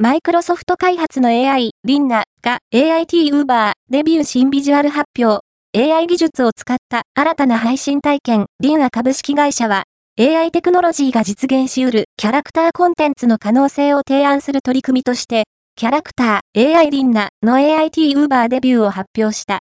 マイクロソフト開発の AI、リンナが AIT Uber デビュー新ビジュアル発表。AI 技術を使った新たな配信体験、リンナ株式会社は、AI テクノロジーが実現し得るキャラクターコンテンツの可能性を提案する取り組みとして、キャラクター AI リンナの AIT Uber デビューを発表した。